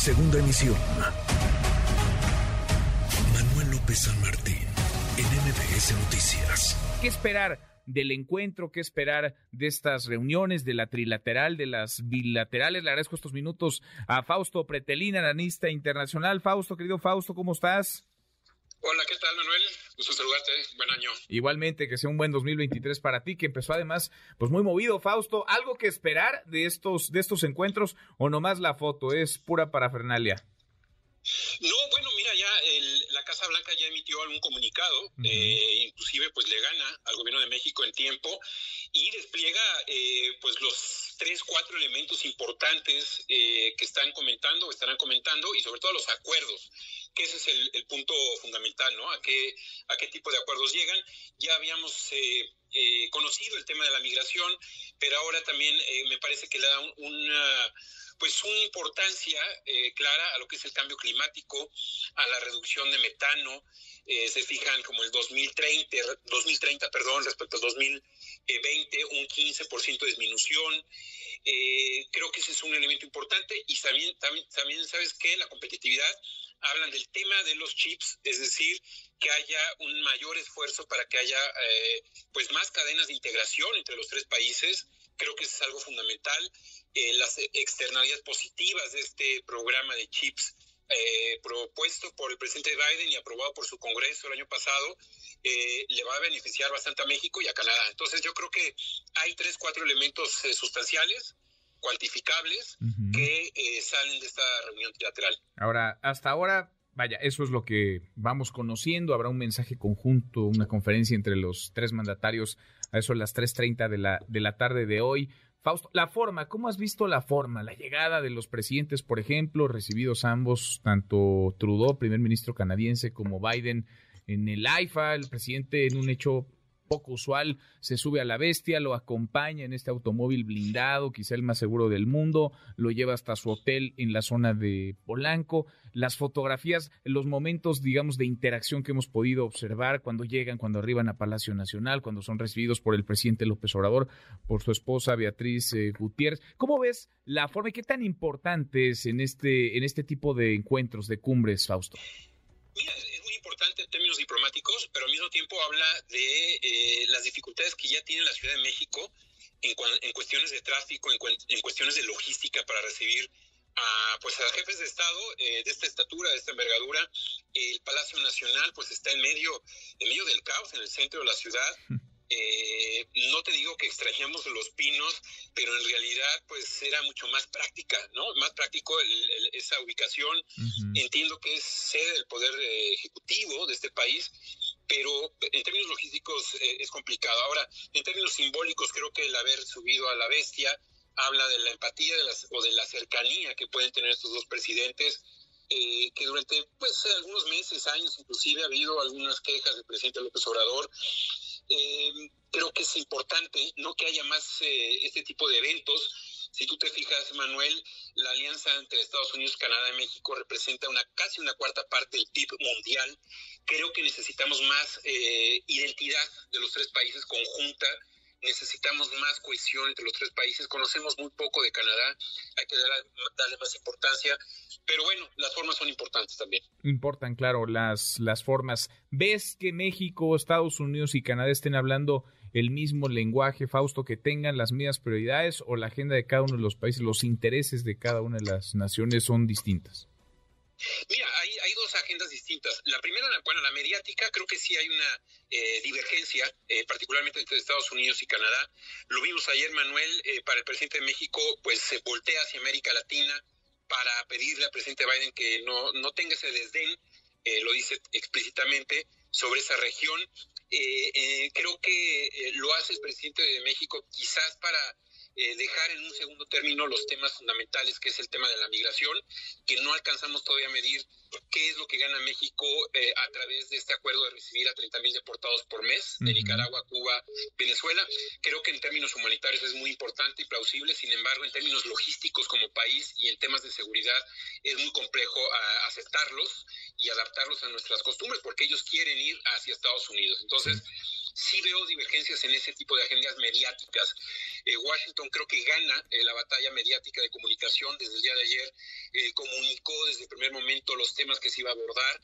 Segunda emisión. Manuel López San Martín, en MBS Noticias. ¿Qué esperar del encuentro? ¿Qué esperar de estas reuniones, de la trilateral, de las bilaterales? Le agradezco estos minutos a Fausto Pretelina, analista internacional. Fausto, querido Fausto, ¿cómo estás? Hola, ¿qué tal, Manuel? Gusto saludarte. Buen año. Igualmente, que sea un buen 2023 para ti, que empezó además, pues muy movido, Fausto. ¿Algo que esperar de estos, de estos encuentros o nomás la foto? Es pura parafernalia. No, bueno, mira, ya la Casa Blanca ya emitió algún comunicado, eh, inclusive pues le gana al gobierno de México en tiempo y despliega eh, pues los tres, cuatro elementos importantes eh, que están comentando estarán comentando y sobre todo los acuerdos que ese es el, punto fundamental, ¿no? A qué, a qué tipo de acuerdos llegan. Ya habíamos eh, eh, conocido el tema de la migración, pero ahora también eh, me parece que le da una pues una importancia clara a lo que es el cambio climático, a la reducción de metano, se fijan como el 2030, 2030 perdón, respecto al 2020, un 15% de disminución. Creo que ese es un elemento importante y también, también, también sabes que la competitividad hablan del tema de los chips, es decir, que haya un mayor esfuerzo para que haya eh, pues más cadenas de integración entre los tres países. Creo que eso es algo fundamental. Eh, las externalidades positivas de este programa de chips eh, propuesto por el presidente Biden y aprobado por su Congreso el año pasado, le va a beneficiar bastante a México y a Canadá. Entonces yo creo que hay tres, cuatro elementos sustanciales cuantificables que eh, salen de esta reunión trilateral. Ahora, hasta ahora, vaya, eso es lo que vamos conociendo. Habrá un mensaje conjunto, una conferencia entre los tres mandatarios a eso a las 3.30 de la, de la tarde de hoy. Fausto, la forma, ¿cómo has visto la forma? La llegada de los presidentes, por ejemplo, recibidos ambos, tanto Trudeau, primer ministro canadiense, como Biden en el AIFA, el presidente en un hecho poco usual, se sube a la bestia, lo acompaña en este automóvil blindado, quizá el más seguro del mundo, lo lleva hasta su hotel en la zona de Polanco, las fotografías, los momentos, digamos, de interacción que hemos podido observar cuando llegan, cuando arriban a Palacio Nacional, cuando son recibidos por el presidente López Obrador, por su esposa Beatriz eh, Gutiérrez. ¿Cómo ves la forma y qué tan importante es en este, en este tipo de encuentros, de cumbres, Fausto? Importante en términos diplomáticos, pero al mismo tiempo habla de eh, las dificultades que ya tiene la Ciudad de México en, en cuestiones de tráfico, en, en, cuestiones de logística para recibir a, pues a jefes de Estado eh, de esta estatura, de esta envergadura. El Palacio Nacional pues está en medio, en medio del caos, en el centro de la ciudad. Eh, no te digo que extrañamos los pinos, pero en realidad pues era mucho más práctica, ¿no? Más práctico esa ubicación. Entiendo que es sede del poder eh, ejecutivo de este país, pero en términos logísticos eh, es complicado. Ahora, en términos simbólicos, creo que el haber subido a la bestia habla de la empatía de las, o de la cercanía que pueden tener estos dos presidentes. que durante pues algunos meses, años inclusive ha habido algunas quejas del presidente López Obrador eh, creo que es importante no que haya más eh, este tipo de eventos. Si tú te fijas, Manuel, la alianza entre Estados Unidos, Canadá y México representa una casi una cuarta parte del PIB mundial. Creo que necesitamos más eh, identidad de los tres países conjunta necesitamos más cohesión entre los tres países. Conocemos muy poco de Canadá, hay que darle, más importancia. Pero bueno, las formas son importantes también. Importan, claro, las, las formas. ¿Ves que México, Estados Unidos y Canadá estén hablando el mismo lenguaje, Fausto, que tengan las mismas prioridades o la agenda de cada uno de los países, los intereses de cada una de las naciones son distintas? Mira, hay, hay dos agendas distintas. La primera, bueno, la mediática, creo que sí hay una eh, divergencia, eh, particularmente entre Estados Unidos y Canadá. Lo vimos ayer, Manuel, eh, para el presidente de México, pues se voltea hacia América Latina para pedirle al presidente Biden que no, no tenga ese desdén, lo dice explícitamente, sobre esa región. creo que lo hace el presidente de México quizás para eh, dejar en un segundo término los temas fundamentales, que es el tema de la migración, que no alcanzamos todavía a medir qué es lo que gana México eh, a través de este acuerdo de recibir a 30 mil deportados por mes de Nicaragua, Cuba, Venezuela. Creo que en términos humanitarios es muy importante y plausible, sin embargo, en términos logísticos como país y en temas de seguridad es muy complejo ah, aceptarlos y adaptarlos a nuestras costumbres porque ellos quieren ir hacia Estados Unidos. Entonces, sí veo divergencias en ese tipo de agendas mediáticas. Eh, Washington creo que gana eh, la batalla mediática de comunicación desde el día de ayer, eh, comunicó desde el primer momento los temas que se iba a abordar.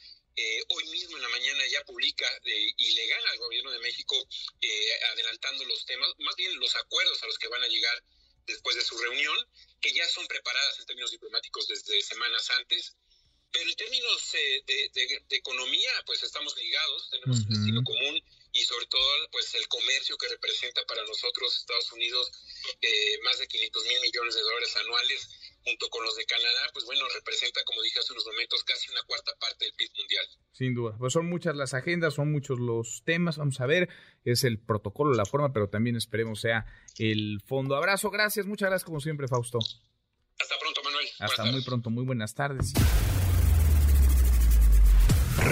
hoy mismo en la mañana ya publica y le gana al gobierno de México adelantando los temas, más bien los acuerdos a los que van a llegar después de su reunión, que ya son preparadas en términos diplomáticos desde semanas antes. Pero en términos de, economía, pues estamos ligados, tenemos un destino común y sobre todo pues el comercio que representa para nosotros Estados Unidos eh, más de 500 mil millones de dólares anuales junto con los de Canadá, pues bueno, representa, como dije hace unos momentos, casi una cuarta parte del PIB mundial. Sin duda, pues son muchas las agendas, son muchos los temas, vamos a ver, es el protocolo, la forma, pero también esperemos sea el fondo. Abrazo, gracias, muchas gracias como siempre, Fausto. Hasta pronto, Manuel. Hasta muy pronto, muy buenas tardes.